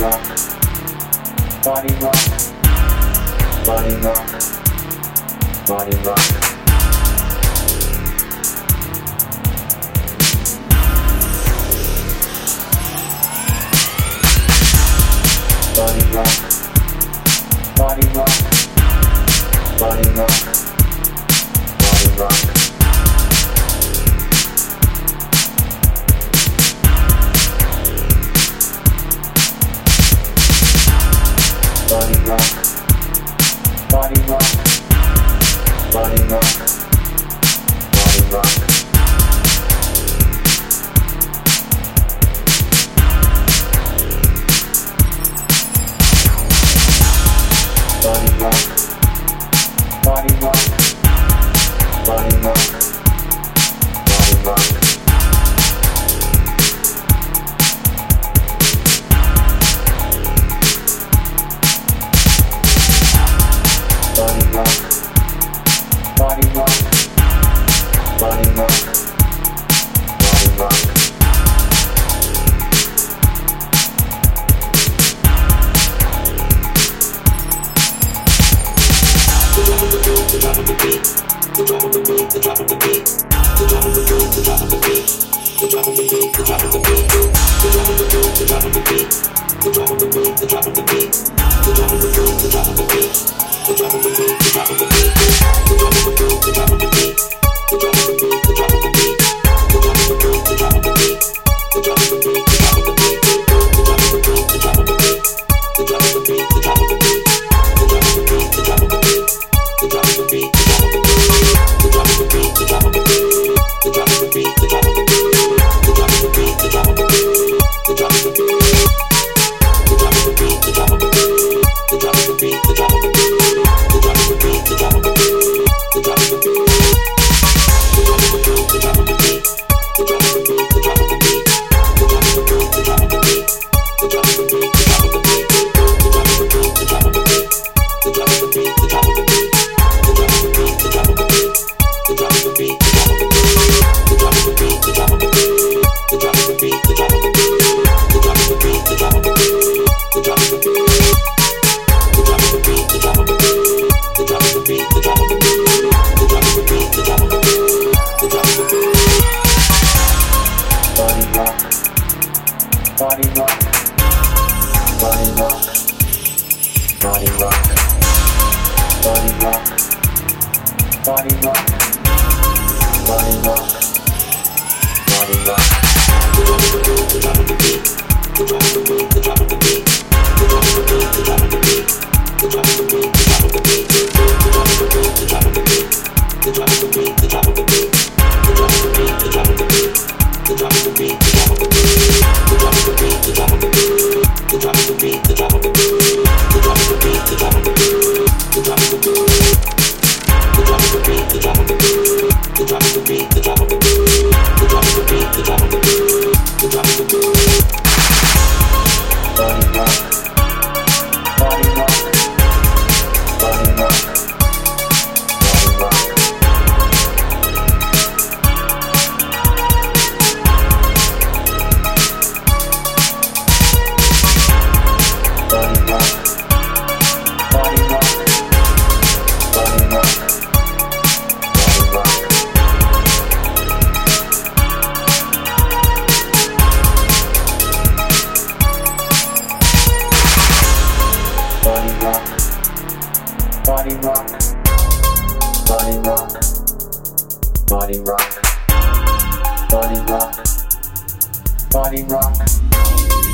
rock, body rock, body rock, body rock. Body rock, body rock, body rock, body rock. Body rock. Body Body rock. Body rock. Body rock. Body rock. Body rock. Body rock. Body rock. Body rock. Body rock. Body rock. Body rock. Body rock.